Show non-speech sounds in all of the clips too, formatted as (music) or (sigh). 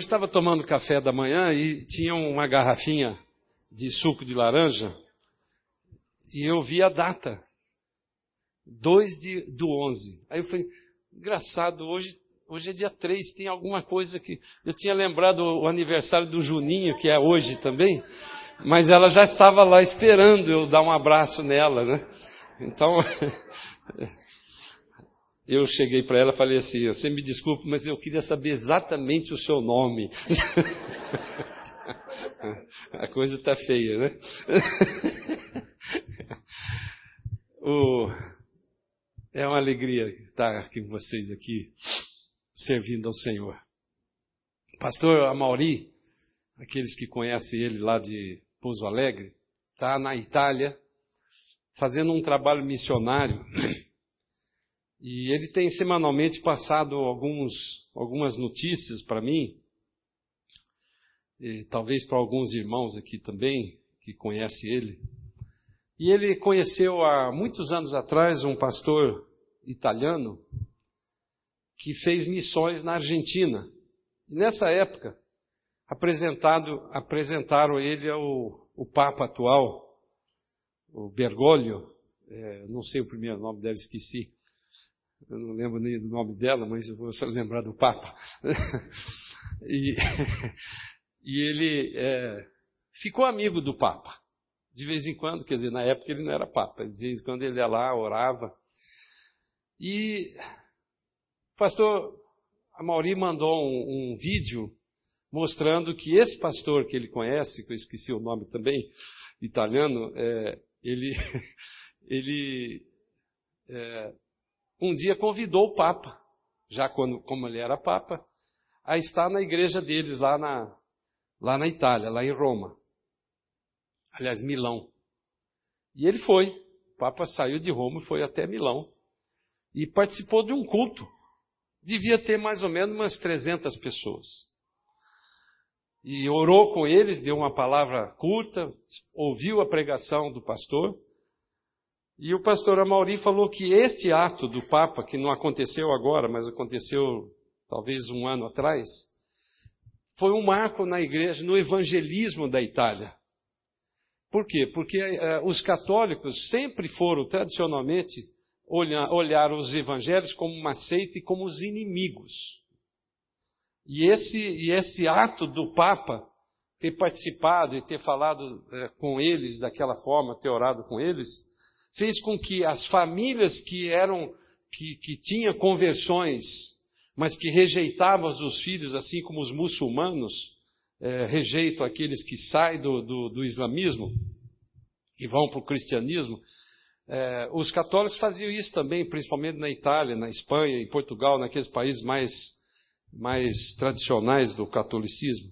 hoje estava tomando café da manhã e tinha uma garrafinha de suco de laranja e eu vi a data. 2 de, do 11. Aí eu falei, engraçado, hoje, hoje é dia 3, tem alguma coisa que. Eu tinha lembrado o aniversário do Juninho, que é hoje também, mas ela já estava lá esperando eu dar um abraço nela, né? Então, (laughs) eu cheguei para ela e falei assim: Você me desculpe, mas eu queria saber exatamente o seu nome. (laughs) A coisa está feia, né? (laughs) O... É uma alegria estar com vocês aqui, servindo ao Senhor. Pastor Amauri, aqueles que conhecem ele lá de Pouso Alegre, está na Itália, fazendo um trabalho missionário. E ele tem semanalmente passado alguns, algumas notícias para mim, e talvez para alguns irmãos aqui também, que conhecem ele. E ele conheceu há muitos anos atrás um pastor italiano que fez missões na Argentina. E nessa época, apresentaram ele ao, ao Papa atual, o Bergoglio, é, não sei o primeiro nome dela, esqueci. Eu não lembro nem do nome dela, mas eu vou só lembrar do Papa. (laughs) e, (laughs) e, ele é, ficou amigo do Papa. De vez em quando, quer dizer, na época ele não era Papa. De vez em quando ele ia lá, orava. E o pastor Amauri mandou um, um vídeo mostrando que esse pastor que ele conhece, que eu esqueci o nome também, italiano, é, ele, (laughs) ele é, um dia convidou o Papa, já quando, como ele era Papa, a estar na igreja deles lá na, lá na Itália, lá em Roma. Aliás, Milão. E ele foi. O Papa saiu de Roma e foi até Milão. E participou de um culto. Devia ter mais ou menos umas 300 pessoas. E orou com eles, deu uma palavra curta, ouviu a pregação do pastor. E o pastor Amauri falou que este ato do Papa, que não aconteceu agora, mas aconteceu talvez um ano atrás, foi um marco na igreja, no evangelismo da Itália. Por quê? Porque uh, os católicos sempre foram, tradicionalmente, olhar, olhar os evangelhos como uma seita e como os inimigos. E esse, e esse ato do Papa, ter participado e ter falado uh, com eles daquela forma, ter orado com eles, fez com que as famílias que eram que, que tinham conversões, mas que rejeitavam os filhos, assim como os muçulmanos é, rejeitam aqueles que saem do, do, do islamismo e vão para o cristianismo, é, os católicos faziam isso também, principalmente na Itália, na Espanha, em Portugal, naqueles países mais, mais tradicionais do catolicismo.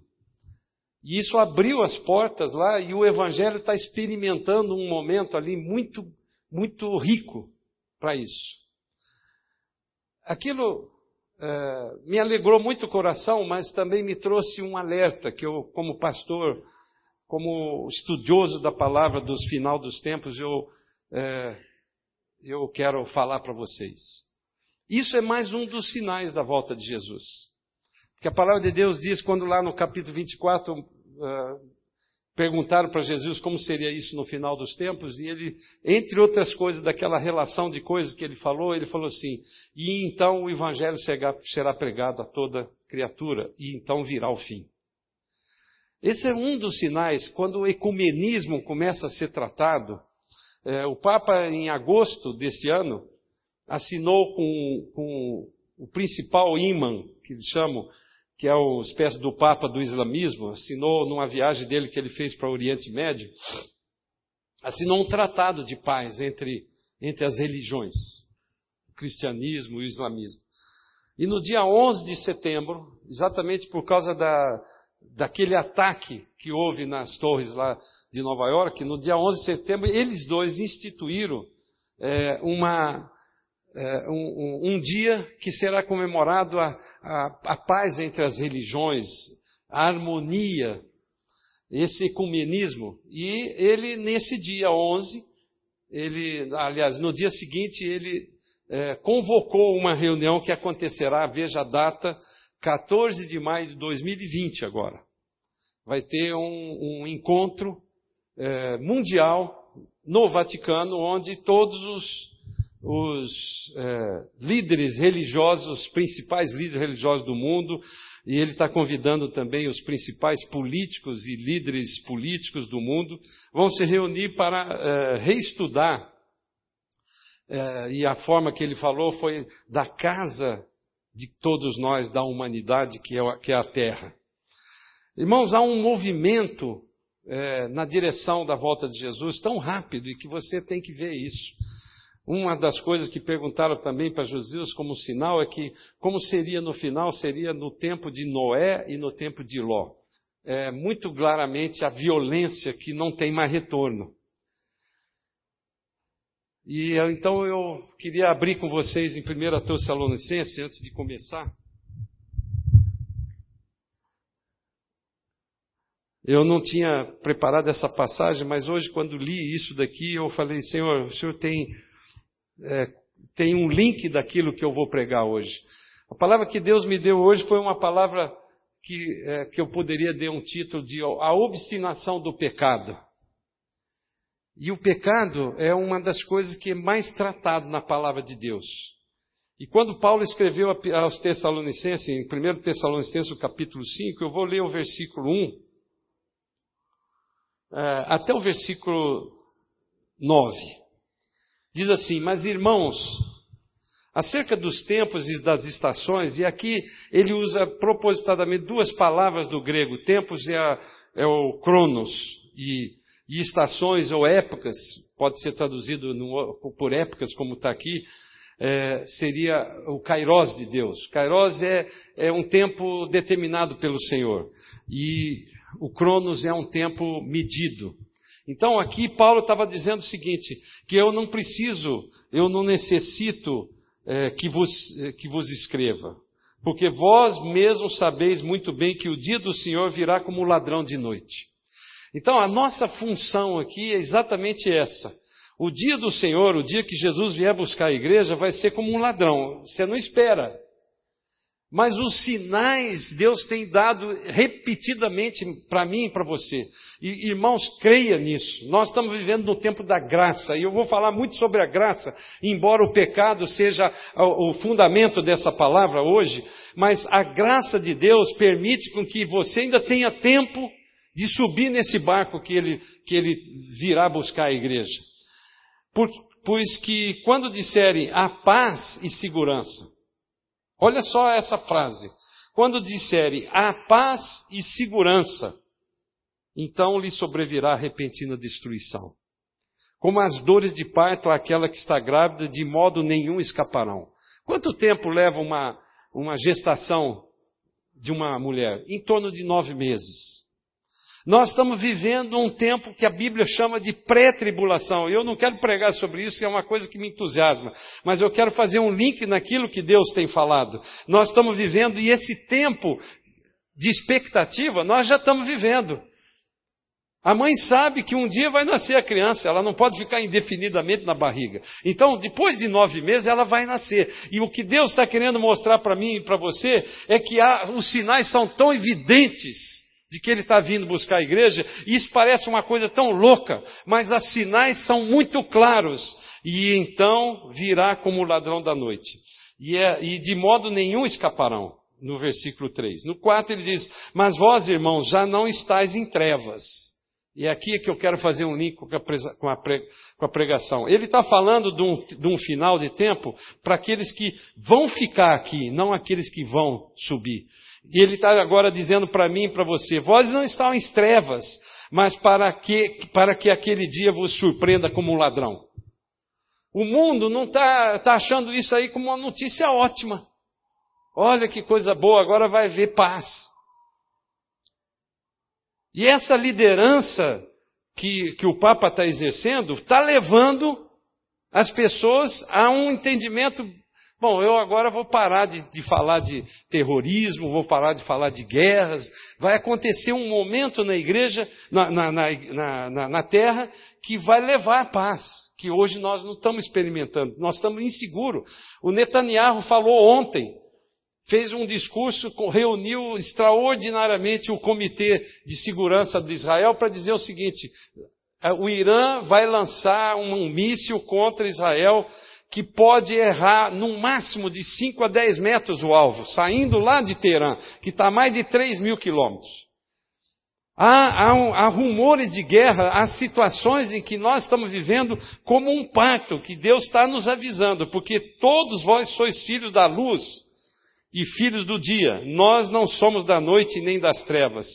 E isso abriu as portas lá e o Evangelho está experimentando um momento ali muito muito rico para isso. Aquilo é, me alegrou muito o coração, mas também me trouxe um alerta que eu, como pastor, como estudioso da palavra dos final dos tempos, eu, é, eu quero falar para vocês. Isso é mais um dos sinais da volta de Jesus. Porque a palavra de Deus diz, quando lá no capítulo 24, uh, perguntaram para Jesus como seria isso no final dos tempos, e ele, entre outras coisas, daquela relação de coisas que ele falou, ele falou assim: e então o evangelho será pregado a toda criatura, e então virá o fim. Esse é um dos sinais, quando o ecumenismo começa a ser tratado. É, o Papa, em agosto desse ano, assinou com, com o principal imã, que eles chamam, que é uma espécie do Papa do islamismo, assinou numa viagem dele que ele fez para o Oriente Médio, assinou um tratado de paz entre, entre as religiões, o cristianismo e o islamismo. E no dia 11 de setembro, exatamente por causa da, daquele ataque que houve nas torres lá de Nova York, no dia 11 de setembro, eles dois instituíram é, uma, é, um, um, dia que será comemorado a, a, a, paz entre as religiões, a harmonia, esse ecumenismo. E ele, nesse dia 11, ele, aliás, no dia seguinte, ele é, convocou uma reunião que acontecerá, veja a data, 14 de maio de 2020 agora. Vai ter um, um encontro é, mundial no Vaticano, onde todos os, os é, líderes religiosos, os principais líderes religiosos do mundo, e ele está convidando também os principais políticos e líderes políticos do mundo, vão se reunir para é, reestudar. É, e a forma que ele falou foi da casa de todos nós, da humanidade, que é, que é a Terra. Irmãos, há um movimento é, na direção da volta de Jesus tão rápido e que você tem que ver isso. Uma das coisas que perguntaram também para Jesus como sinal é que, como seria no final, seria no tempo de Noé e no tempo de Ló. É, muito claramente a violência que não tem mais retorno. E então eu queria abrir com vocês em 1 Tessalonicenses, antes de começar. Eu não tinha preparado essa passagem, mas hoje, quando li isso daqui, eu falei: Senhor, o Senhor tem é, tem um link daquilo que eu vou pregar hoje. A palavra que Deus me deu hoje foi uma palavra que, é, que eu poderia dar um título de A Obstinação do Pecado. E o pecado é uma das coisas que é mais tratado na palavra de Deus. E quando Paulo escreveu aos Tessalonicenses, em 1 Tessalonicenses, capítulo 5, eu vou ler o versículo 1 é, até o versículo 9. Diz assim: Mas irmãos, acerca dos tempos e das estações, e aqui ele usa propositadamente duas palavras do grego: tempos é, a, é o cronos, e, e, estações ou épocas, pode ser traduzido no, por épocas, como está aqui, é, seria o kairos de Deus. Kairos é, é um tempo determinado pelo Senhor, e o cronos é um tempo medido. Então aqui Paulo estava dizendo o seguinte: que eu não preciso, eu não necessito é, que, vos, é, que vos escreva, porque vós mesmos sabeis muito bem que o dia do Senhor virá como ladrão de noite. Então a nossa função aqui é exatamente essa. O dia do Senhor, o dia que Jesus vier buscar a igreja, vai ser como um ladrão. Você não espera. Mas os sinais Deus tem dado repetidamente para mim e para você. E, irmãos, creia nisso. Nós estamos vivendo no tempo da graça, e eu vou falar muito sobre a graça, embora o pecado seja o, fundamento dessa palavra hoje, mas a graça de Deus permite com que você ainda tenha tempo de subir nesse barco que ele, que ele virá buscar a igreja. Por, pois que quando disserem a paz e segurança, Olha só essa frase. Quando disserem a paz e segurança, então lhe sobrevirá repentina destruição. Como as dores de parto àquela que está grávida, de modo nenhum escaparão. Quanto tempo leva uma, uma gestação de uma mulher? Em torno de nove meses. Nós estamos vivendo um tempo que a Bíblia chama de pré-tribulação. Eu não quero pregar sobre isso, é uma coisa que me entusiasma, mas eu quero fazer um link naquilo que Deus tem falado. Nós estamos vivendo e esse tempo de expectativa nós já estamos vivendo. A mãe sabe que um dia vai nascer a criança, ela não pode ficar indefinidamente na barriga. Então, depois de nove meses, ela vai nascer. E o que Deus está querendo mostrar para mim e para você é que há, os sinais são tão evidentes de que ele está vindo buscar a igreja, e isso parece uma coisa tão louca, mas os sinais são muito claros, e então virá como o ladrão da noite, e, é, e de modo nenhum escaparão, no versículo 3. No 4 ele diz: Mas vós, irmãos, já não estáis em trevas. E é aqui que eu quero fazer um link com a pregação. Ele está falando de um, de um final de tempo para aqueles que vão ficar aqui, não aqueles que vão subir. E ele está agora dizendo para mim e para você: vós não em trevas, mas para que, para que aquele dia vos surpreenda como um ladrão. O mundo não está tá achando isso aí como uma notícia ótima. Olha que coisa boa, agora vai haver paz. E essa liderança que, que o Papa está exercendo está levando as pessoas a um entendimento Bom, eu agora vou parar de, de, falar de terrorismo, vou parar de falar de guerras. Vai acontecer um momento na igreja, na, na, na, na terra, que vai levar a paz, que hoje nós não estamos experimentando, nós estamos inseguros. O Netanyahu falou ontem, fez um discurso, reuniu extraordinariamente o Comitê de Segurança de Israel para dizer o seguinte: é, o Irã vai lançar um míssil contra Israel que pode errar no máximo de 5 a 10 metros o alvo, saindo lá de Teherã, que está a mais de 3 mil quilômetros. Há, há, há, rumores de guerra, há situações em que nós estamos vivendo como um pacto, que Deus está nos avisando, porque todos vós sois filhos da luz e filhos do dia, nós não somos da noite nem das trevas.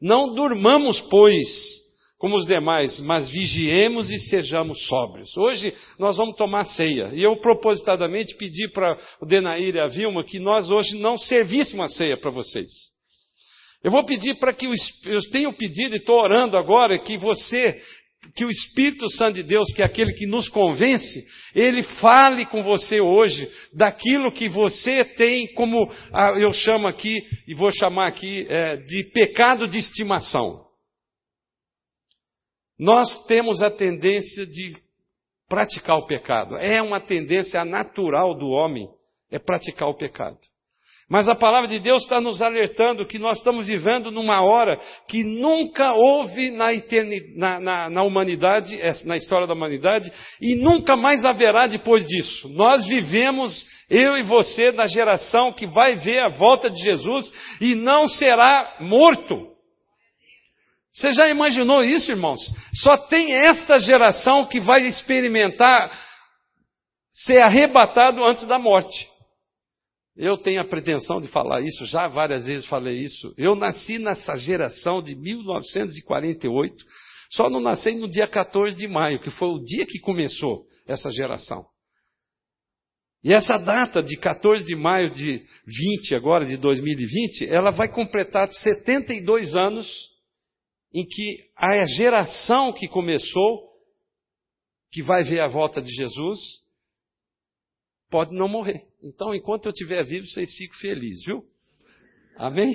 Não durmamos, pois, como os demais, mas vigiemos e sejamos sóbrios. Hoje nós vamos tomar ceia, e eu propositadamente pedi para o Denair e a Vilma que nós hoje não servíssemos a ceia para vocês. Eu vou pedir para que, o, eu tenho pedido e estou orando agora, que você, que o Espírito Santo de Deus, que é aquele que nos convence, ele fale com você hoje daquilo que você tem como, ah, eu chamo aqui, e vou chamar aqui, é, de pecado de estimação. Nós temos a tendência de praticar o pecado. É uma tendência natural do homem, é praticar o pecado. Mas a palavra de Deus está nos alertando que nós estamos vivendo numa hora que nunca houve na, na, na, na, humanidade, é, na história da humanidade, e nunca mais haverá depois disso. Nós vivemos, eu e você, na geração que vai ver a volta de Jesus e não será morto. Você já imaginou isso, irmãos? Só tem esta geração que vai experimentar ser arrebatado antes da morte. Eu tenho a pretensão de falar isso, já várias vezes falei isso. Eu nasci nessa geração de 1948, só não nasci no dia 14 de maio, que foi o dia que começou essa geração. E essa data de 14 de maio de 20, agora de 2020, ela vai completar 72 anos em que a geração que começou, que vai ver a volta de Jesus, pode não morrer. Então, enquanto eu estiver vivo, vocês ficam felizes, viu? Amém?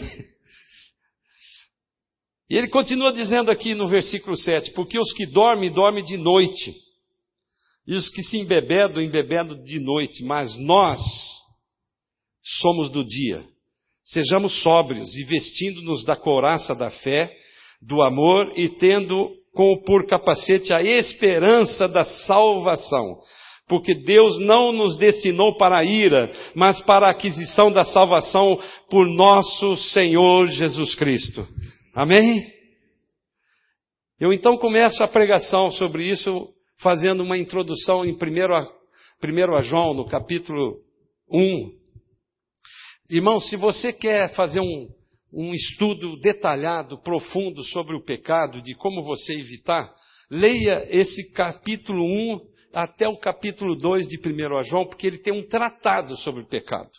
E ele continua dizendo aqui no versículo 7: Porque os que dormem, dormem de noite, e os que se embebedam, embebedam de noite, mas nós somos do dia. Sejamos sóbrios e vestindo-nos da couraça da fé, do amor e tendo como por capacete a esperança da salvação porque Deus não nos destinou para a ira, mas para a aquisição da salvação por nosso Senhor Jesus Cristo. Amém? Eu então começo a pregação sobre isso, fazendo uma introdução em 1 primeiro a João, no capítulo 1. Irmão, se você quer fazer um, um estudo detalhado, profundo sobre o pecado, de como você evitar, leia esse capítulo 1 até o capítulo 2 de 1 João, porque ele tem um tratado sobre o pecado.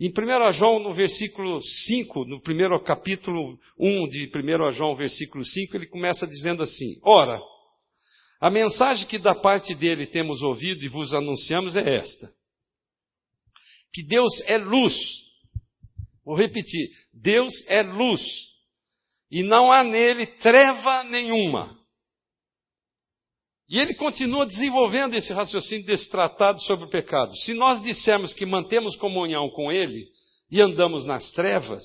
Em 1 João, no versículo 5, no primeiro capítulo 1 de 1 João, versículo 5, ele começa dizendo assim: Ora, a mensagem que da parte dele temos ouvido e vos anunciamos é esta: que Deus é luz. Vou repetir: Deus é luz, e não há nele treva nenhuma. E ele continua desenvolvendo esse raciocínio desse tratado sobre o pecado. Se nós dissermos que mantemos comunhão com ele e andamos nas trevas,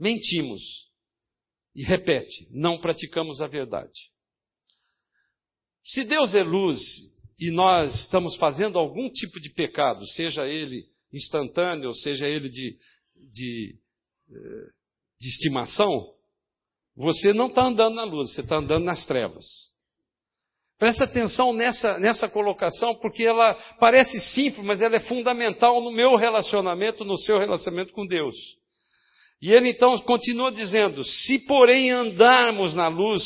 mentimos. E repete, não praticamos a verdade. Se Deus é luz e nós estamos fazendo algum tipo de pecado, seja ele instantâneo, seja ele de, de, eh, de estimação, você não está andando na luz, você está andando nas trevas. Presta atenção nessa, nessa colocação, porque ela parece simples, mas ela é fundamental no meu relacionamento, no seu relacionamento com Deus. E ele então continua dizendo: se porém andarmos na luz,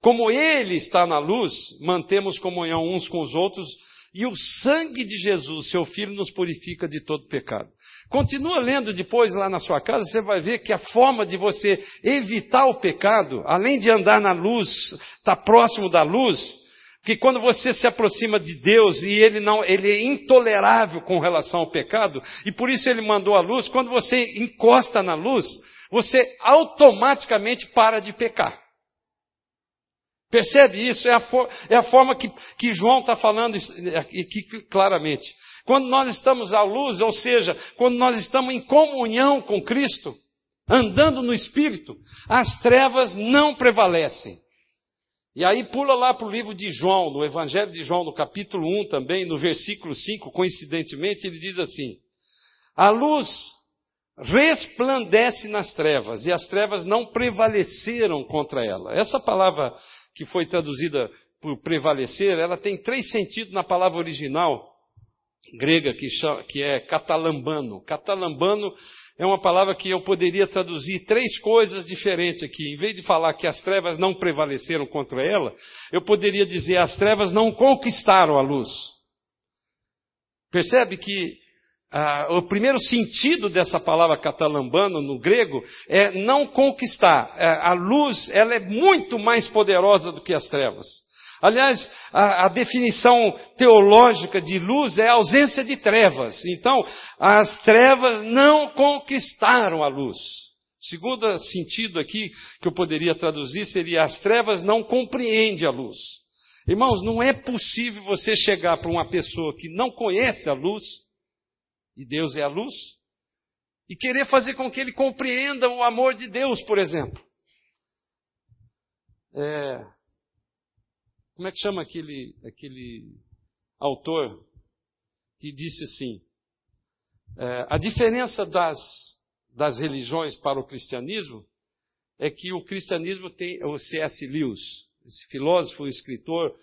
como ele está na luz, mantemos comunhão uns com os outros, e o sangue de Jesus, seu filho, nos purifica de todo pecado. Continua lendo depois lá na sua casa, você vai ver que a forma de você evitar o pecado, além de andar na luz, estar tá próximo da luz, que quando você se aproxima de Deus e ele não, ele é intolerável com relação ao pecado, e por isso ele mandou a luz, quando você encosta na luz, você automaticamente para de pecar. Percebe isso? É a, for, é a forma que, que João está falando aqui claramente. Quando nós estamos à luz, ou seja, quando nós estamos em comunhão com Cristo, andando no Espírito, as trevas não prevalecem. E aí pula lá para o livro de João, no Evangelho de João, no capítulo 1 também, no versículo 5, coincidentemente, ele diz assim: A luz resplandece nas trevas, e as trevas não prevaleceram contra ela. Essa palavra que foi traduzida por prevalecer, ela tem três sentidos na palavra original grega que, chama, que é catalambano. Catalambano é uma palavra que eu poderia traduzir três coisas diferentes aqui. Em vez de falar que as trevas não prevaleceram contra ela, eu poderia dizer as trevas não conquistaram a luz. Percebe que ah, o primeiro sentido dessa palavra catalambano no grego é não conquistar. É, a luz ela é muito mais poderosa do que as trevas. Aliás, a, a, definição teológica de luz é ausência de trevas. Então, as trevas não conquistaram a luz. Segundo sentido aqui que eu poderia traduzir seria as trevas não compreendem a luz. Irmãos, não é possível você chegar para uma pessoa que não conhece a luz, e Deus é a luz, e querer fazer com que ele compreenda o amor de Deus, por exemplo. É, como é que chama aquele, aquele autor que disse assim? É, a diferença das, das religiões para o cristianismo é que o cristianismo tem o C.S. Lewis, esse filósofo, escritor,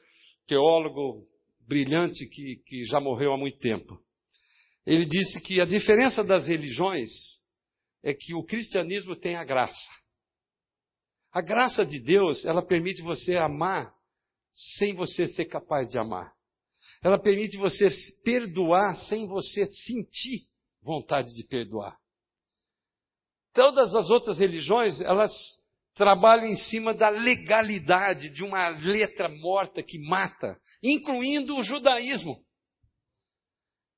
teólogo brilhante que, que já morreu há muito tempo. Ele disse que a diferença das religiões é que o cristianismo tem a graça. A graça de Deus, ela permite você amar sem você ser capaz de amar. Ela permite você perdoar sem você sentir vontade de perdoar. Todas as outras religiões, elas trabalham em cima da legalidade de uma letra morta que mata, incluindo o judaísmo.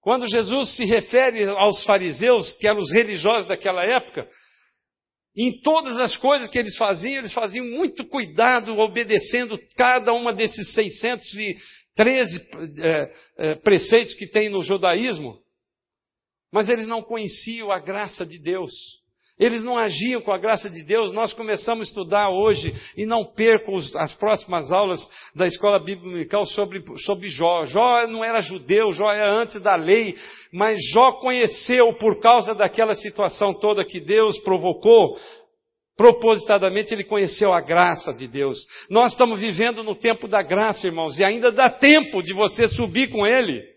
Quando Jesus se refere aos fariseus, que eram os religiosos daquela época, em todas as coisas que eles faziam, eles faziam muito cuidado, obedecendo cada uma desses 613 é, é, preceitos que tem no judaísmo. Mas eles não conheciam a graça de Deus. Eles não agiam com a graça de Deus. Nós começamos a estudar hoje, e não percam as próximas aulas da escola bíblica sobre, sobre Jó. Jó não era judeu, Jó era antes da lei, mas Jó conheceu por causa daquela situação toda que Deus provocou. Propositadamente ele conheceu a graça de Deus. Nós estamos vivendo no tempo da graça, irmãos, e ainda dá tempo de você subir com ele.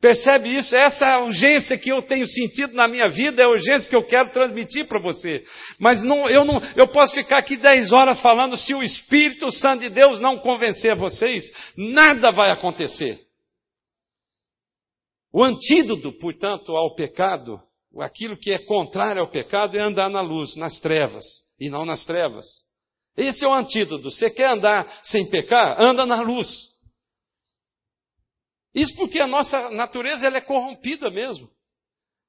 Percebe isso? Essa urgência que eu tenho sentido na minha vida, é a urgência que eu quero transmitir para você. Mas não, eu, não, eu posso ficar aqui dez horas falando, se o Espírito Santo de Deus não convencer vocês, nada vai acontecer. O antídoto, portanto, ao pecado, aquilo que é contrário ao pecado, é andar na luz, nas trevas, e não nas trevas. Esse é o antídoto. Você quer andar sem pecar? Anda na luz. Isso porque a nossa natureza ela é corrompida mesmo.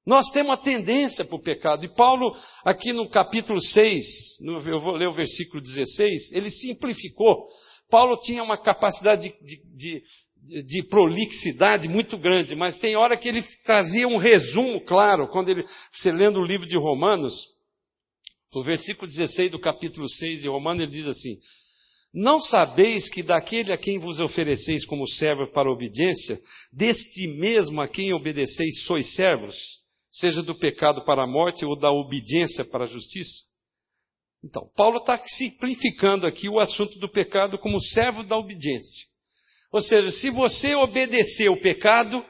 Nós temos uma tendência para o pecado. E Paulo, aqui no capítulo 6, no, eu vou ler o versículo 16, ele simplificou. Paulo tinha uma capacidade de, de, de, de prolixidade muito grande, mas tem hora que ele trazia um resumo claro. Quando ele, você lendo o livro de Romanos, o versículo 16 do capítulo 6 de Romanos, ele diz assim: não sabeis que daquele a quem vos ofereceis como servo para a obediência, deste mesmo a quem obedeceis sois servos, seja do pecado para a morte ou da obediência para a justiça? Então, Paulo está simplificando aqui o assunto do pecado como servo da obediência. Ou seja, se você obedecer o pecado,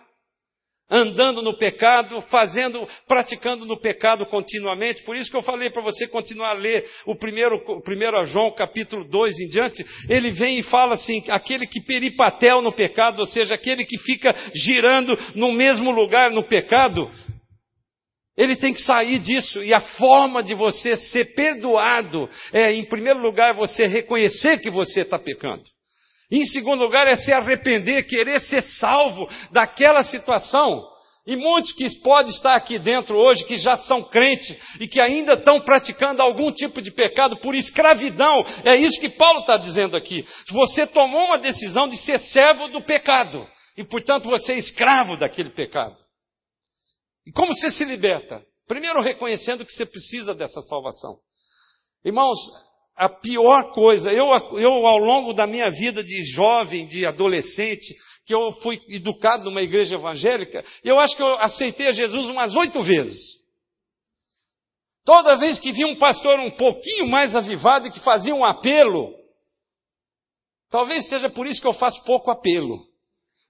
andando no pecado, fazendo, praticando no pecado continuamente. Por isso que eu falei para você continuar a ler o primeiro, o primeiro João, capítulo 2 em diante. Ele vem e fala assim: aquele que peripatel no pecado, ou seja, aquele que fica girando no mesmo lugar no pecado, ele tem que sair disso, e a forma de você ser perdoado é, em primeiro lugar, você reconhecer que você está pecando. Em segundo lugar, é se arrepender, querer ser salvo daquela situação. E muitos que podem estar aqui dentro hoje, que já são crentes e que ainda estão praticando algum tipo de pecado por escravidão, é isso que Paulo está dizendo aqui. Você tomou uma decisão de ser servo do pecado. e portanto você é escravo daquele pecado. E como você se liberta? Primeiro, reconhecendo que você precisa dessa salvação. Irmãos, a pior coisa, eu, eu ao longo da minha vida de jovem, de adolescente, que eu fui educado numa igreja evangélica, eu acho que eu aceitei a Jesus umas oito vezes. Toda vez que vi um pastor um pouquinho mais avivado e que fazia um apelo, talvez seja por isso que eu faço pouco apelo.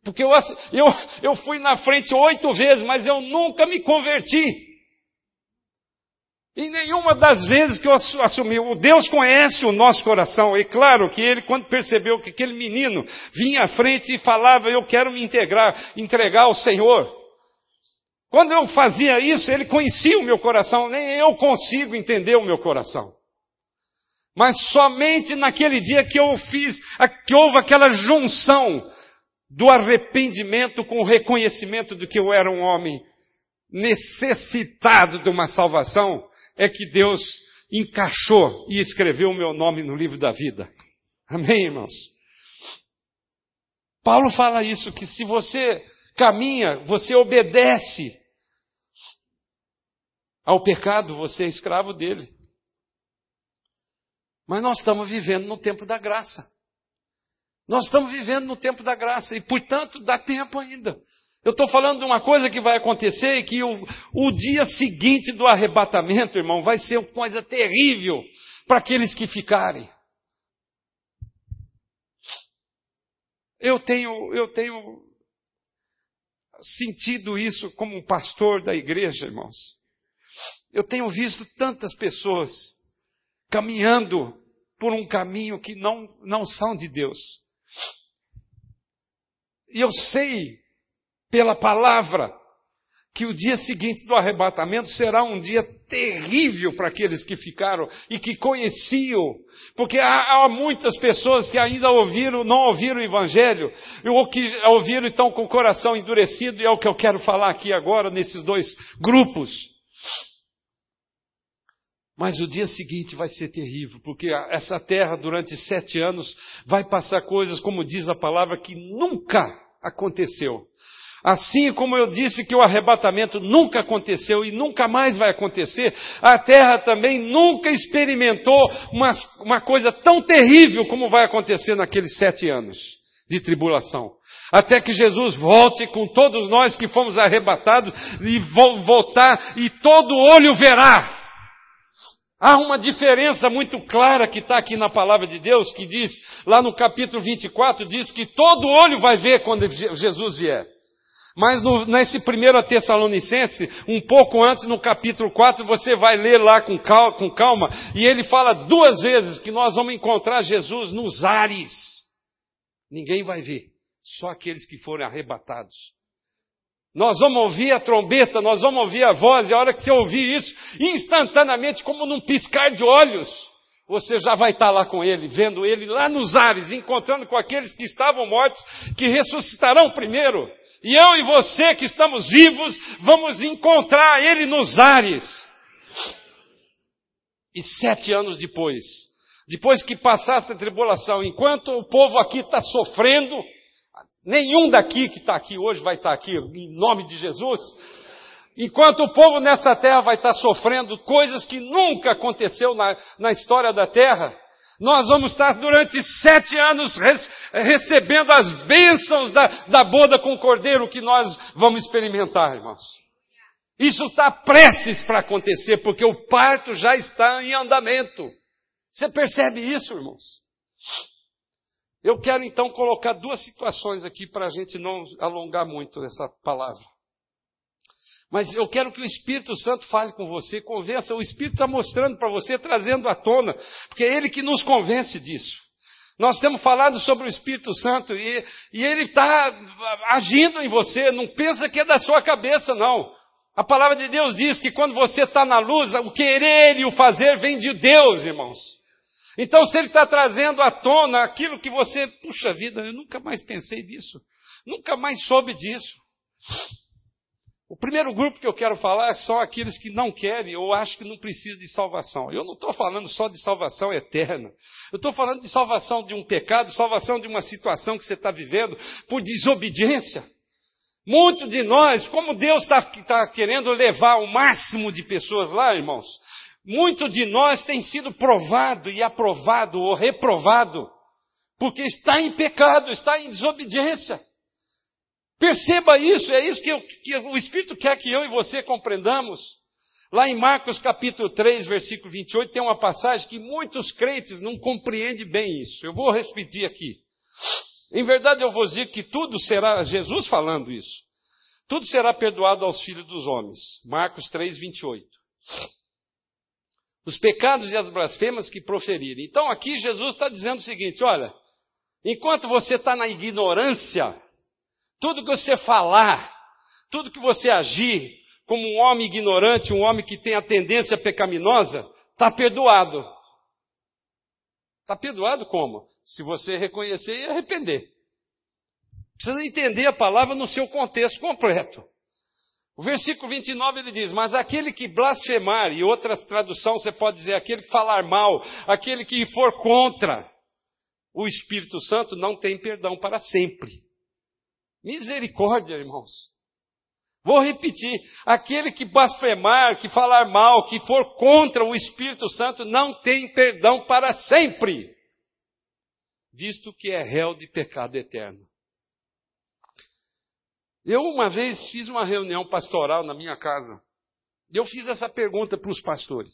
Porque eu, eu, eu fui na frente oito vezes, mas eu nunca me converti. E nenhuma das vezes que eu assumi, o Deus conhece o nosso coração. E claro que ele, quando percebeu que aquele menino vinha à frente e falava, eu quero me integrar, entregar ao Senhor. Quando eu fazia isso, ele conhecia o meu coração, nem eu consigo entender o meu coração. Mas somente naquele dia que eu fiz, que houve aquela junção do arrependimento com o reconhecimento de que eu era um homem necessitado de uma salvação, é que Deus encaixou e escreveu o meu nome no livro da vida. Amém, irmãos? Paulo fala isso, que se você caminha, você obedece ao pecado, você é escravo dele. Mas nós estamos vivendo no tempo da graça. Nós estamos vivendo no tempo da graça e, portanto, dá tempo ainda. Eu estou falando de uma coisa que vai acontecer e que o, o dia seguinte do arrebatamento, irmão, vai ser uma coisa terrível para aqueles que ficarem. Eu tenho, eu tenho sentido isso como um pastor da igreja, irmãos. Eu tenho visto tantas pessoas caminhando por um caminho que não, não são de Deus. E eu sei pela palavra, que o dia seguinte do arrebatamento será um dia terrível para aqueles que ficaram e que conheciam, porque há, há, muitas pessoas que ainda ouviram, não ouviram o Evangelho, ou que ouviram e estão com o coração endurecido, e é o que eu quero falar aqui agora nesses dois grupos. Mas o dia seguinte vai ser terrível, porque essa terra durante sete anos vai passar coisas, como diz a palavra, que nunca aconteceu. Assim como eu disse que o arrebatamento nunca aconteceu e nunca mais vai acontecer, a terra também nunca experimentou uma, uma coisa tão terrível como vai acontecer naqueles sete anos de tribulação. Até que Jesus volte com todos nós que fomos arrebatados e voltar e todo olho verá. Há uma diferença muito clara que está aqui na palavra de Deus, que diz, lá no capítulo 24, diz que todo olho vai ver quando Jesus vier. Mas no, nesse primeiro Tessalonicense, um pouco antes, no capítulo 4, você vai ler lá com calma, com calma, e ele fala duas vezes que nós vamos encontrar Jesus nos ares. Ninguém vai ver, só aqueles que forem arrebatados. Nós vamos ouvir a trombeta, nós vamos ouvir a voz, e a hora que você ouvir isso, instantaneamente, como num piscar de olhos, você já vai estar lá com ele, vendo ele lá nos ares, encontrando com aqueles que estavam mortos, que ressuscitarão primeiro. E eu e você que estamos vivos, vamos encontrar Ele nos ares. E sete anos depois, depois que passasse a tribulação, enquanto o povo aqui está sofrendo, nenhum daqui que está aqui hoje vai estar aqui, em nome de Jesus, enquanto o povo nessa terra vai estar sofrendo coisas que nunca aconteceu na, na história da terra, nós vamos estar durante sete anos recebendo as bênçãos da, da boda com o cordeiro que nós vamos experimentar, irmãos. Isso está prestes para acontecer, porque o parto já está em andamento. Você percebe isso, irmãos? Eu quero então colocar duas situações aqui para a gente não alongar muito essa palavra. Mas eu quero que o Espírito Santo fale com você, convença. O Espírito está mostrando para você, trazendo à tona, porque é Ele que nos convence disso. Nós temos falado sobre o Espírito Santo e, e Ele está agindo em você. Não pensa que é da sua cabeça, não. A palavra de Deus diz que quando você está na luz, o querer e o fazer vem de Deus, irmãos. Então, se Ele está trazendo à tona aquilo que você, puxa vida, eu nunca mais pensei nisso, nunca mais soube disso. O primeiro grupo que eu quero falar são aqueles que não querem ou acham que não precisam de salvação. Eu não estou falando só de salvação eterna. Eu estou falando de salvação de um pecado, salvação de uma situação que você está vivendo por desobediência. Muito de nós, como Deus está tá querendo levar o máximo de pessoas lá, irmãos, muito de nós tem sido provado e aprovado ou reprovado, porque está em pecado, está em desobediência. Perceba isso, é isso que, eu, que, o Espírito quer que eu e você compreendamos. Lá em Marcos capítulo 3, versículo 28, tem uma passagem que muitos crentes não compreendem bem isso. Eu vou repetir aqui. Em verdade, eu vou dizer que tudo será, Jesus falando isso, tudo será perdoado aos filhos dos homens. Marcos 3, 28. Os pecados e as blasfemas que proferirem. Então aqui Jesus está dizendo o seguinte: olha, enquanto você está na ignorância, tudo que você falar, tudo que você agir como um homem ignorante, um homem que tem a tendência pecaminosa, está perdoado. Está perdoado como? Se você reconhecer e arrepender. Precisa entender a palavra no seu contexto completo. O versículo 29 ele diz: Mas aquele que blasfemar, e outras traduções você pode dizer, aquele que falar mal, aquele que for contra o Espírito Santo, não tem perdão para sempre. Misericórdia, irmãos. Vou repetir: aquele que blasfemar, que falar mal, que for contra o Espírito Santo, não tem perdão para sempre, visto que é réu de pecado eterno. Eu uma vez fiz uma reunião pastoral na minha casa. Eu fiz essa pergunta para os pastores.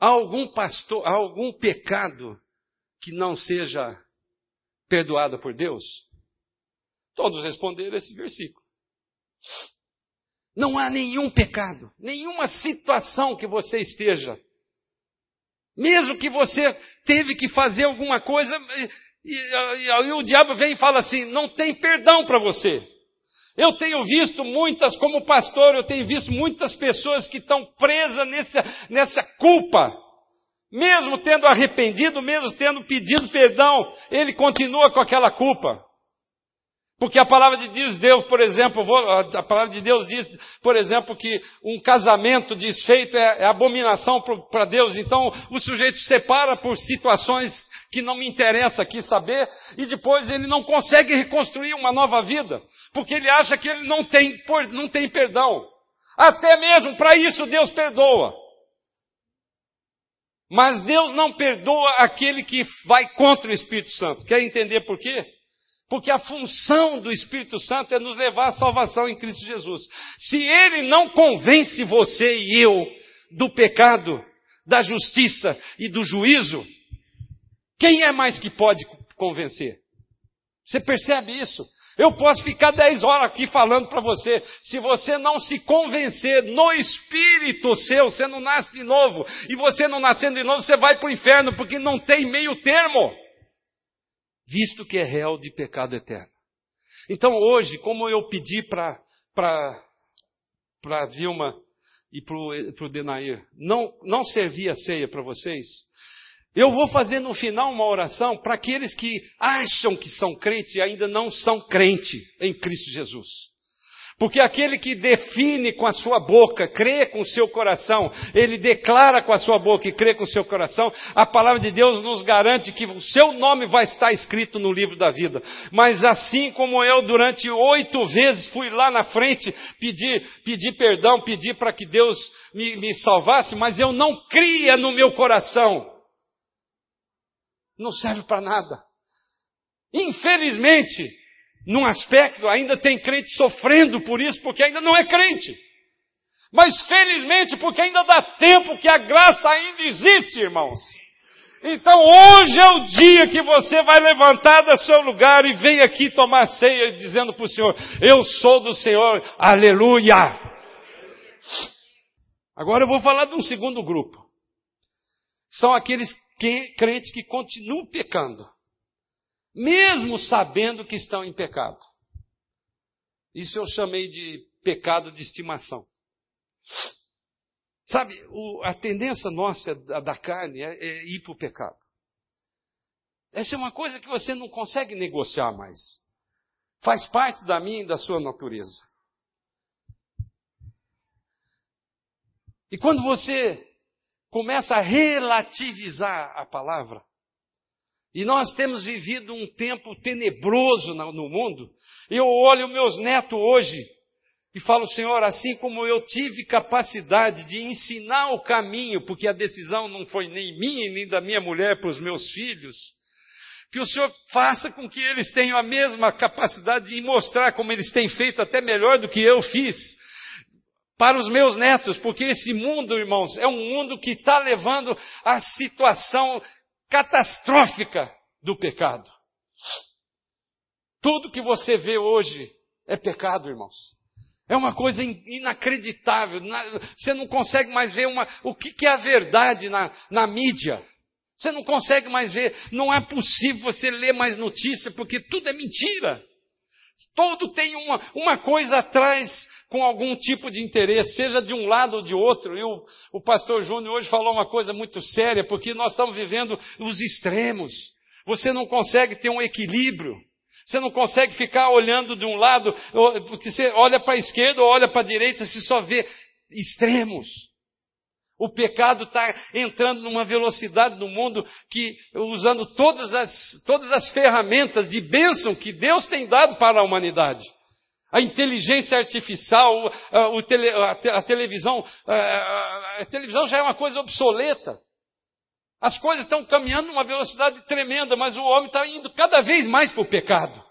Há algum pastor, há algum pecado que não seja perdoada por Deus? Todos responderam esse versículo. Não há nenhum pecado, nenhuma situação que você esteja. Mesmo que você teve que fazer alguma coisa, e, e o diabo vem e fala assim: não tem perdão para você. Eu tenho visto muitas, como pastor, eu tenho visto muitas pessoas que estão presas nessa, nessa culpa mesmo tendo arrependido, mesmo tendo pedido perdão, ele continua com aquela culpa. Porque a palavra de Deus, Deus, por exemplo, a palavra de Deus diz, por exemplo, que um casamento desfeito é, é abominação para Deus. Então, o sujeito se separa por situações que não me interessa aqui saber, e depois ele não consegue reconstruir uma nova vida, porque ele acha que ele não tem, não tem perdão. Até mesmo para isso Deus perdoa. Mas Deus não perdoa aquele que vai contra o Espírito Santo. Quer entender por quê? Porque a função do Espírito Santo é nos levar à salvação em Cristo Jesus. Se ele não convence você e eu do pecado, da justiça e do juízo, quem é mais que pode convencer? Você percebe isso? Eu posso ficar dez horas aqui falando para você. Se você não se convencer no espírito seu, você não nasce de novo. E você não nascendo de novo, você vai para o inferno, porque não tem meio termo. Visto que é réu de pecado eterno. Então hoje, como eu pedi para a Vilma e para o Denair não, não servir a ceia para vocês, eu vou fazer no final uma oração para aqueles que acham que são crentes e ainda não são crente em Cristo Jesus. Porque aquele que define com a sua boca, crê com o seu coração, ele declara com a sua boca e crê com o seu coração, a palavra de Deus nos garante que o seu nome vai estar escrito no livro da vida. Mas assim como eu, durante oito vezes, fui lá na frente pedir, pedir perdão, pedir para que Deus me, me salvasse, mas eu não cria no meu coração não serve para nada. Infelizmente, num aspecto, ainda tem crente sofrendo por isso, porque ainda não é crente. Mas felizmente, porque ainda dá tempo que a graça ainda existe, irmãos. Então hoje é o dia que você vai levantar do seu lugar e vem aqui tomar ceia dizendo para o Senhor, eu sou do Senhor, aleluia. Agora eu vou falar de um segundo grupo. São aqueles que, crentes que continuam pecando, mesmo sabendo que estão em pecado. Isso eu chamei de pecado de estimação. Sabe, o, a tendência nossa da, da carne é, é ir para o pecado. Essa é uma coisa que você não consegue negociar mais. Faz parte da minha e da sua natureza. E quando você começa a relativizar a palavra, e nós temos vivido um tempo tenebroso no mundo, eu olho meus netos hoje e falo, Senhor, assim como eu tive capacidade de ensinar o caminho, porque a decisão não foi nem minha nem da minha mulher para os meus filhos, que o Senhor faça com que eles tenham a mesma capacidade de mostrar como eles têm feito até melhor do que eu fiz para os meus netos, porque esse mundo, irmãos, é um mundo que está levando à situação catastrófica do pecado. Tudo que você vê hoje é pecado, irmãos. É uma coisa inacreditável. Você não consegue mais ver uma, o que, é a verdade na, na mídia. Você não consegue mais ver. Não é possível você ler mais notícia, porque tudo é mentira. Todo tem uma, uma coisa atrás com algum tipo de interesse, seja de um lado ou de outro. E o, o pastor Júnior hoje falou uma coisa muito séria, porque nós estamos vivendo os extremos. Você não consegue ter um equilíbrio. Você não consegue ficar olhando de um lado, porque você olha para a esquerda ou olha para a direita, você só vê extremos. O pecado está entrando numa velocidade no mundo que, usando todas as, todas as ferramentas de bênção que Deus tem dado para a humanidade. A inteligência artificial, a, televisão, a televisão já é uma coisa obsoleta. As coisas estão caminhando numa velocidade tremenda, mas o homem está indo cada vez mais para o pecado.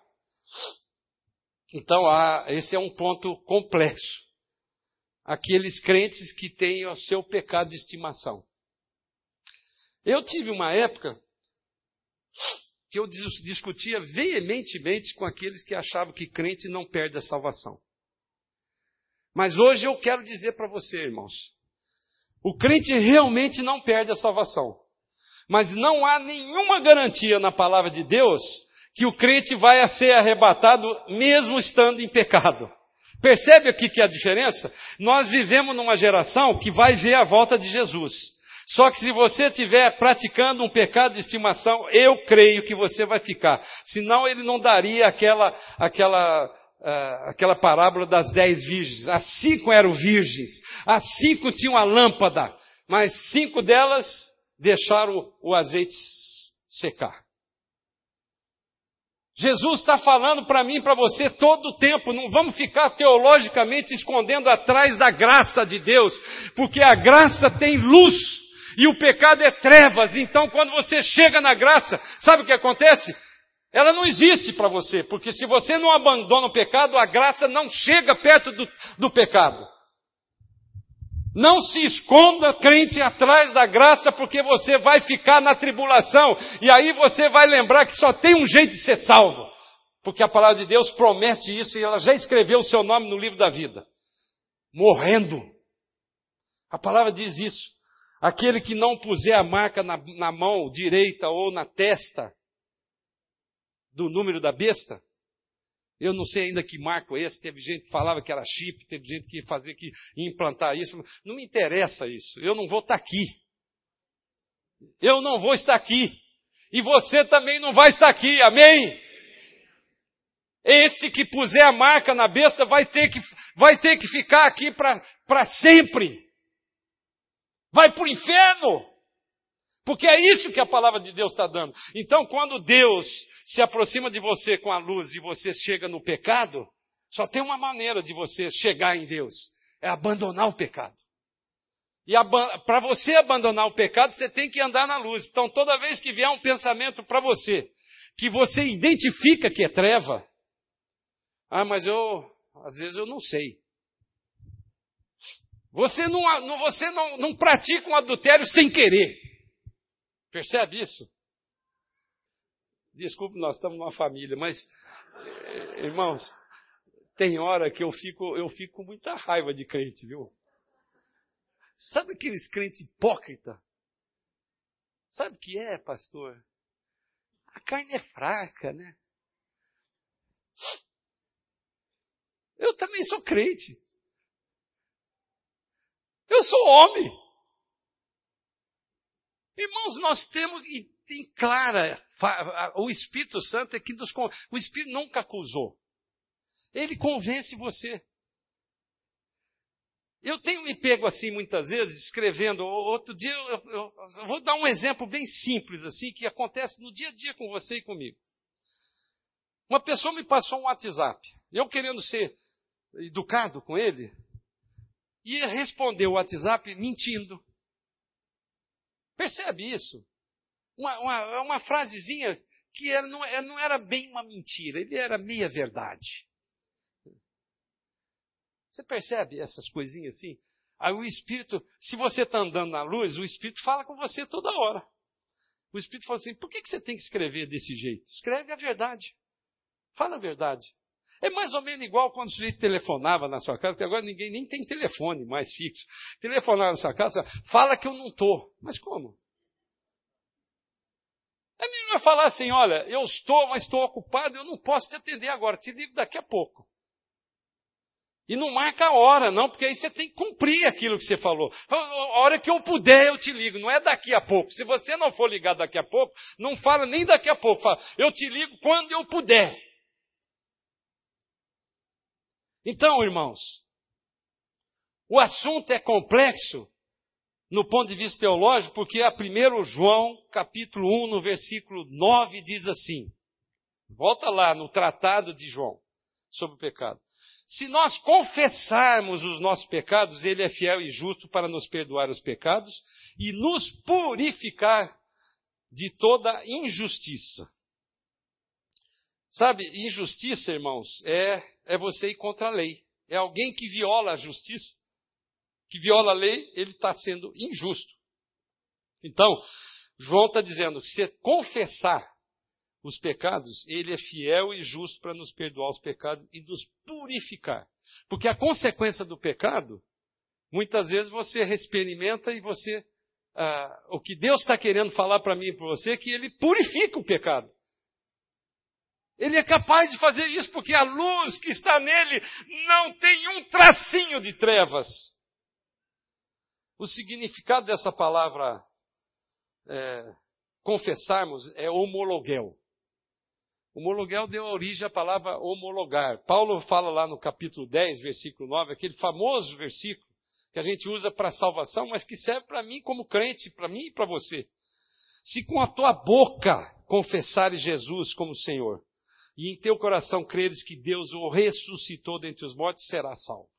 Então, esse é um ponto complexo aqueles crentes que têm o seu pecado de estimação. Eu tive uma época que eu discutia veementemente com aqueles que achavam que crente não perde a salvação. Mas hoje eu quero dizer para você, irmãos, o crente realmente não perde a salvação. Mas não há nenhuma garantia na palavra de Deus que o crente vai ser arrebatado mesmo estando em pecado. Percebe aqui que é a diferença? Nós vivemos numa geração que vai ver a volta de Jesus. Só que se você estiver praticando um pecado de estimação, eu creio que você vai ficar. Senão ele não daria aquela, aquela, uh, aquela parábola das dez virgens. As cinco eram virgens, as cinco tinham a lâmpada, mas cinco delas deixaram o azeite secar. Jesus está falando para mim para você todo o tempo. Não vamos ficar teologicamente escondendo atrás da graça de Deus, porque a graça tem luz e o pecado é trevas. Então, quando você chega na graça, sabe o que acontece? Ela não existe para você, porque se você não abandona o pecado, a graça não chega perto do, do pecado. Não se esconda, crente, atrás da graça, porque você vai ficar na tribulação. E aí você vai lembrar que só tem um jeito de ser salvo. Porque a palavra de Deus promete isso e ela já escreveu o seu nome no livro da vida. Morrendo. A palavra diz isso. Aquele que não puser a marca na, na mão direita ou na testa do número da besta, eu não sei ainda que marco é esse. Teve gente que falava que era chip, teve gente que ia fazer que implantar isso. Não me interessa isso. Eu não vou estar aqui. Eu não vou estar aqui. E você também não vai estar aqui. Amém? Esse que puser a marca na besta vai ter que, vai ter que ficar aqui para sempre. Vai para o inferno. Porque é isso que a palavra de Deus está dando. Então, quando Deus se aproxima de você com a luz e você chega no pecado, só tem uma maneira de você chegar em Deus: é abandonar o pecado. E para você abandonar o pecado, você tem que andar na luz. Então, toda vez que vier um pensamento para você, que você identifica que é treva, ah, mas eu, às vezes eu não sei. Você não, você não, não pratica um adultério sem querer. Percebe isso? Desculpe, nós estamos numa família, mas, eh, irmãos, tem hora que eu fico, eu fico com muita raiva de crente, viu? Sabe aqueles crentes hipócritas? Sabe o que é, pastor? A carne é fraca, né? Eu também sou crente. Eu sou homem. Irmãos, nós temos, e tem clara, o Espírito Santo é que nos, o Espírito nunca acusou. Ele convence você. Eu tenho me pego assim muitas vezes, escrevendo. Outro dia, eu, eu, eu, vou dar um exemplo bem simples, assim, que acontece no dia a dia com você e comigo. Uma pessoa me passou um WhatsApp. Eu querendo ser educado com ele, ia responder o WhatsApp mentindo. Percebe isso? Uma, uma, uma frasezinha que era, não, não era bem uma mentira, ele era meia verdade. Você percebe essas coisinhas assim? Aí o Espírito, se você está andando na luz, o Espírito fala com você toda hora. O Espírito fala assim: por que, que você tem que escrever desse jeito? Escreve a verdade. Fala a verdade. É mais ou menos igual quando o sujeito telefonava na sua casa, que agora ninguém nem tem telefone mais fixo. Telefonava na sua casa, fala que eu não estou. Mas como? É melhor falar assim: olha, eu estou, mas estou ocupado, eu não posso te atender agora, te ligo daqui a pouco. E não marca a hora, não, porque aí você tem que cumprir aquilo que você falou. A hora que eu puder, eu te ligo. Não é daqui a pouco. Se você não for ligar daqui a pouco, não fala nem daqui a pouco. Fala, eu te ligo quando eu puder. Então, irmãos, o assunto é complexo no ponto de vista teológico, porque a 1 João, capítulo 1, no versículo 9, diz assim. Volta lá no tratado de João sobre o pecado. Se nós confessarmos os nossos pecados, Ele é fiel e justo para nos perdoar os pecados e nos purificar de toda injustiça. Sabe, injustiça, irmãos, é, é você ir contra a lei. É alguém que viola a justiça, que viola a lei, ele está sendo injusto. Então, João está dizendo que se confessar os pecados, ele é fiel e justo para nos perdoar os pecados e nos purificar. Porque a consequência do pecado, muitas vezes você experimenta e você. Ah, o que Deus está querendo falar para mim e para você é que ele purifica o pecado. Ele é capaz de fazer isso porque a luz que está nele não tem um tracinho de trevas. O significado dessa palavra é, confessarmos é homologuel. Homologuel deu origem à palavra homologar. Paulo fala lá no capítulo 10, versículo 9, aquele famoso versículo que a gente usa para salvação, mas que serve para mim como crente, para mim e para você. Se com a tua boca confessares Jesus como Senhor, e em teu coração creres que Deus o ressuscitou dentre os mortos, será salvo.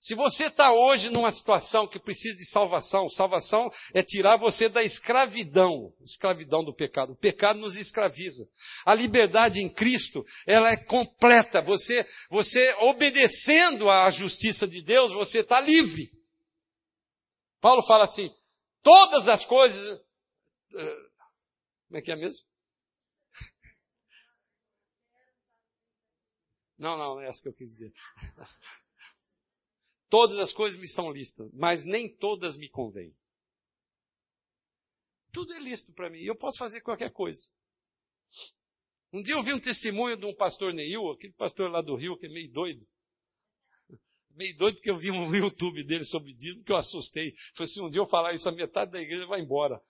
Se você está hoje numa situação que precisa de salvação, salvação é tirar você da escravidão, escravidão do pecado. O pecado nos escraviza. A liberdade em Cristo, ela é completa. Você, você obedecendo à justiça de Deus, você está livre. Paulo fala assim: todas as coisas. Eh, como é que é mesmo? Não, não, não é essa que eu quis dizer. (laughs) Todas as coisas me são listas, mas nem todas me convêm. Tudo é lícito para mim. Eu posso fazer qualquer coisa. Um dia eu vi um testemunho de um pastor Neil, aquele pastor lá do Rio, que é meio doido. Meio doido porque eu vi um (laughs) YouTube dele sobre dízimo que eu assustei. Falei assim, um dia eu falar isso, a metade da igreja vai embora.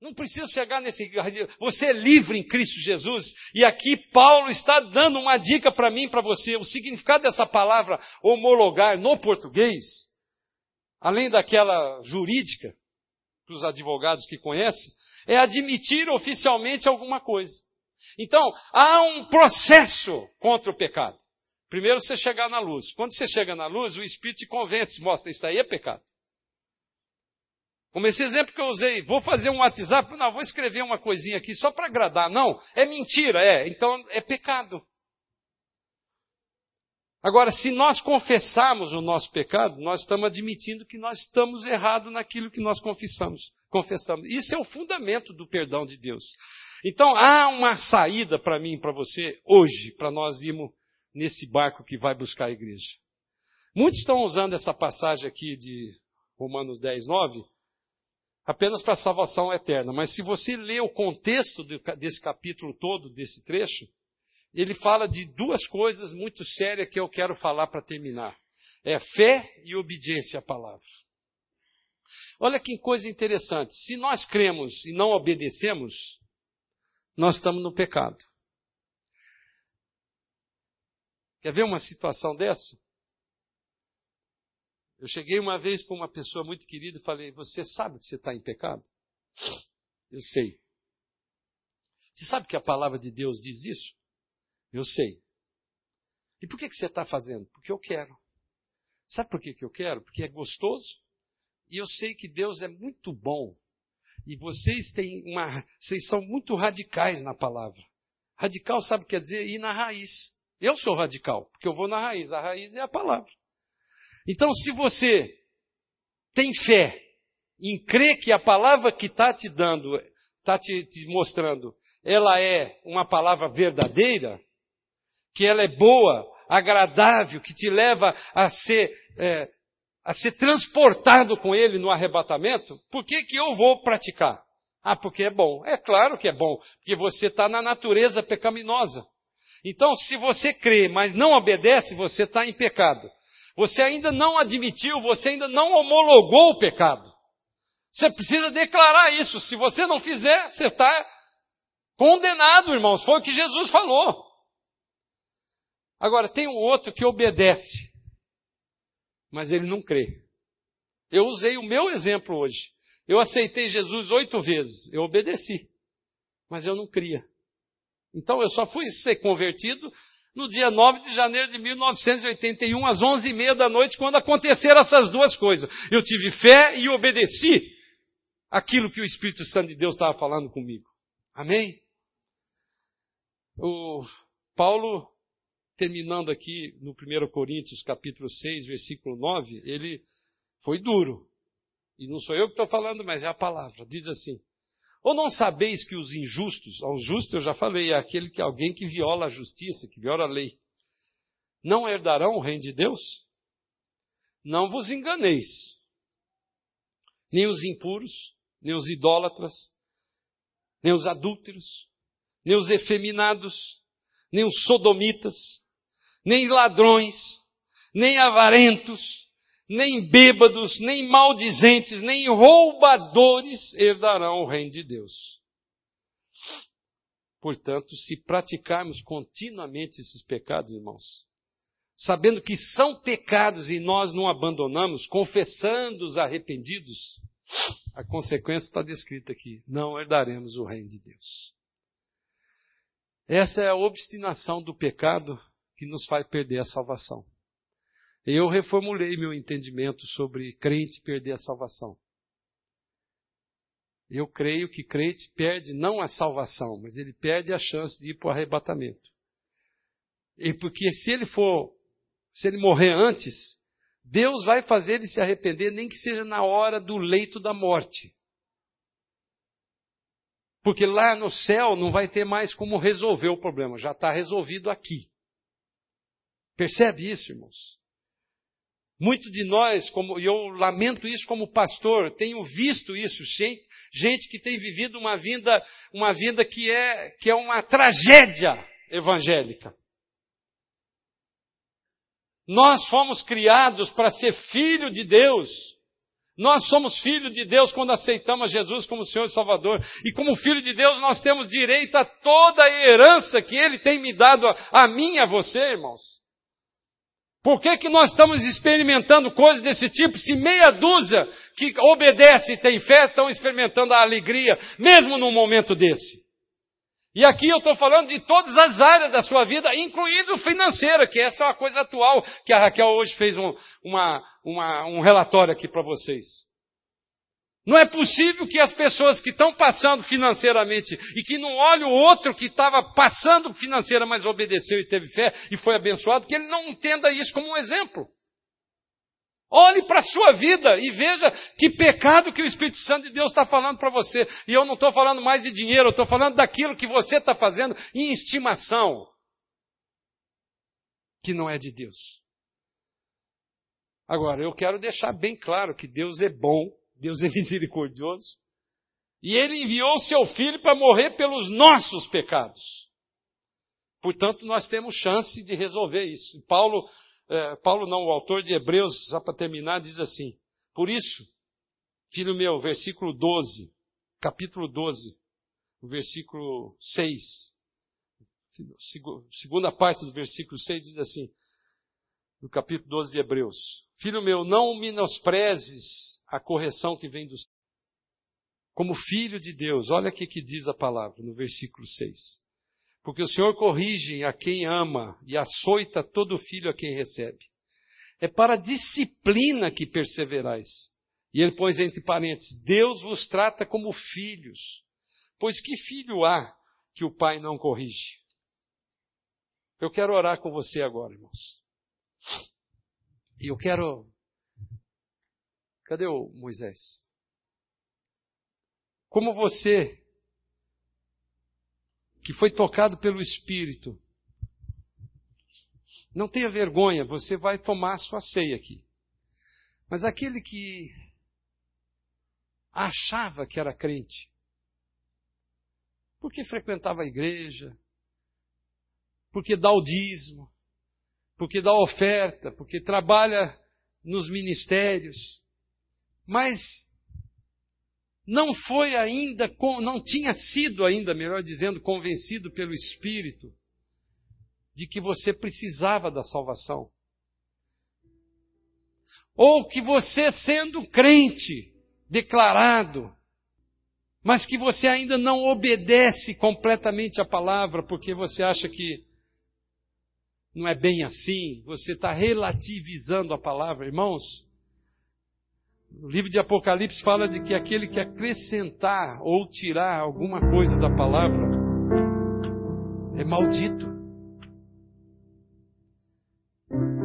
Não precisa chegar nesse. Você é livre em Cristo Jesus. E aqui Paulo está dando uma dica para mim para você. O significado dessa palavra homologar no português, além daquela jurídica, para os advogados que conhecem, é admitir oficialmente alguma coisa. Então, há um processo contra o pecado. Primeiro você chegar na luz. Quando você chega na luz, o Espírito te convence, mostra, isso aí é pecado. Como esse exemplo que eu usei, vou fazer um WhatsApp, não, vou escrever uma coisinha aqui só para agradar. Não, é mentira, é. Então é pecado. Agora, se nós confessarmos o nosso pecado, nós estamos admitindo que nós estamos errados naquilo que nós confessamos. confessamos. Isso é o fundamento do perdão de Deus. Então, há uma saída para mim e para você hoje, para nós irmos nesse barco que vai buscar a igreja. Muitos estão usando essa passagem aqui de Romanos 10, 9, apenas para a salvação eterna. Mas se você lê o contexto desse capítulo todo, desse trecho, ele fala de duas coisas muito sérias que eu quero falar para terminar: é fé e obediência à palavra. Olha que coisa interessante. Se nós cremos e não obedecemos, nós estamos no pecado. Quer ver uma situação dessa? Eu cheguei uma vez para uma pessoa muito querida e falei: Você sabe que você está em pecado? Eu sei. Você sabe que a palavra de Deus diz isso? Eu sei. E por que, que você está fazendo? Porque eu quero. Sabe por que, que eu quero? Porque é gostoso. E eu sei que Deus é muito bom. E vocês têm uma. Vocês são muito radicais na palavra. Radical sabe o que quer dizer ir na raiz. Eu sou radical, porque eu vou na raiz. A raiz é a palavra. Então, se você tem fé em crer que a palavra que está te dando, está te, te mostrando, ela é uma palavra verdadeira, que ela é boa, agradável, que te leva a ser, é, a ser transportado com ele no arrebatamento, por que, que eu vou praticar? Ah, porque é bom. É claro que é bom, porque você está na natureza pecaminosa. Então, se você crê, mas não obedece, você está em pecado. Você ainda não admitiu, você ainda não homologou o pecado. Você precisa declarar isso. Se você não fizer, você está condenado, irmãos. Foi o que Jesus falou. Agora, tem um outro que obedece, mas ele não crê. Eu usei o meu exemplo hoje. Eu aceitei Jesus oito vezes, eu obedeci, mas eu não cria. Então eu só fui ser convertido no dia 9 de janeiro de 1981, às 11h30 da noite, quando aconteceram essas duas coisas. Eu tive fé e obedeci aquilo que o Espírito Santo de Deus estava falando comigo. Amém? O Paulo, terminando aqui no 1 Coríntios, capítulo 6, versículo 9, ele foi duro. E não sou eu que estou falando, mas é a palavra. Diz assim: ou não sabeis que os injustos, aos justos eu já falei, é aquele que alguém que viola a justiça, que viola a lei, não herdarão o reino de Deus? Não vos enganeis. Nem os impuros, nem os idólatras, nem os adúlteros, nem os efeminados, nem os sodomitas, nem ladrões, nem avarentos, nem bêbados, nem maldizentes, nem roubadores herdarão o reino de Deus. Portanto, se praticarmos continuamente esses pecados, irmãos, sabendo que são pecados e nós não abandonamos, confessando os arrependidos, a consequência está descrita aqui: não herdaremos o reino de Deus. Essa é a obstinação do pecado que nos faz perder a salvação. Eu reformulei meu entendimento sobre crente perder a salvação. Eu creio que crente perde não a salvação, mas ele perde a chance de ir para o arrebatamento. E porque se ele for, se ele morrer antes, Deus vai fazer ele se arrepender, nem que seja na hora do leito da morte. Porque lá no céu não vai ter mais como resolver o problema, já está resolvido aqui. Percebe isso, irmãos? Muito de nós, como, e eu lamento isso como pastor, tenho visto isso, gente, gente que tem vivido uma vida, uma vida que é, que é uma tragédia evangélica. Nós fomos criados para ser filho de Deus. Nós somos filho de Deus quando aceitamos Jesus como Senhor e Salvador. E como filho de Deus, nós temos direito a toda a herança que Ele tem me dado a, a mim e a você, irmãos. Por que, que nós estamos experimentando coisas desse tipo se meia dúzia que obedece e tem fé estão experimentando a alegria, mesmo num momento desse? E aqui eu estou falando de todas as áreas da sua vida, incluindo financeira, que essa é uma coisa atual, que a Raquel hoje fez um, uma, uma, um relatório aqui para vocês. Não é possível que as pessoas que estão passando financeiramente e que não olham o outro que estava passando financeira, mas obedeceu e teve fé e foi abençoado, que ele não entenda isso como um exemplo. Olhe para a sua vida e veja que pecado que o Espírito Santo de Deus está falando para você. E eu não estou falando mais de dinheiro, eu estou falando daquilo que você está fazendo em estimação, que não é de Deus. Agora, eu quero deixar bem claro que Deus é bom Deus é misericordioso. E ele enviou seu filho para morrer pelos nossos pecados. Portanto, nós temos chance de resolver isso. Paulo, é, Paulo não, o autor de Hebreus, só para terminar, diz assim: Por isso, filho meu, versículo 12, capítulo 12, versículo 6. segunda parte do versículo 6 diz assim, no capítulo 12 de Hebreus: Filho meu, não menosprezes a correção que vem do como filho de Deus. Olha o que diz a palavra no versículo 6. Porque o Senhor corrige a quem ama e açoita todo filho a quem recebe. É para a disciplina que perseverais. E ele põe entre parênteses: Deus vos trata como filhos. Pois que filho há que o pai não corrige? Eu quero orar com você agora, irmãos. E eu quero. Cadê o Moisés? Como você, que foi tocado pelo Espírito, não tenha vergonha, você vai tomar sua ceia aqui. Mas aquele que achava que era crente, porque frequentava a igreja, porque dá o dízimo, porque dá oferta, porque trabalha nos ministérios, mas não foi ainda, não tinha sido ainda, melhor dizendo, convencido pelo Espírito de que você precisava da salvação. Ou que você, sendo crente, declarado, mas que você ainda não obedece completamente à palavra, porque você acha que não é bem assim, você está relativizando a palavra, irmãos. O livro de Apocalipse fala de que aquele que acrescentar ou tirar alguma coisa da palavra é maldito.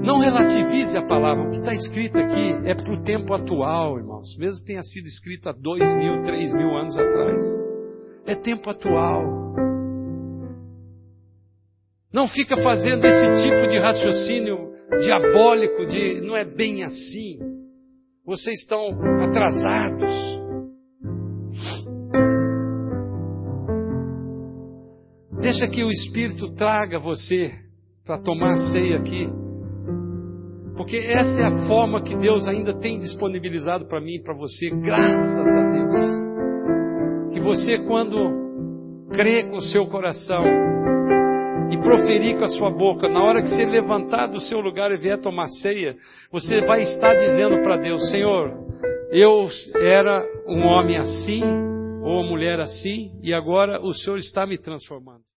Não relativize a palavra. O que está escrito aqui é para o tempo atual, irmãos. Mesmo que tenha sido escrito há dois mil, três mil anos atrás. É tempo atual. Não fica fazendo esse tipo de raciocínio diabólico de não é bem assim. Vocês estão atrasados. Deixa que o Espírito traga você para tomar ceia aqui. Porque essa é a forma que Deus ainda tem disponibilizado para mim e para você, graças a Deus. Que você, quando crê com o seu coração e proferir com a sua boca, na hora que você levantar do seu lugar e vier tomar ceia, você vai estar dizendo para Deus: Senhor, eu era um homem assim, ou uma mulher assim, e agora o Senhor está me transformando.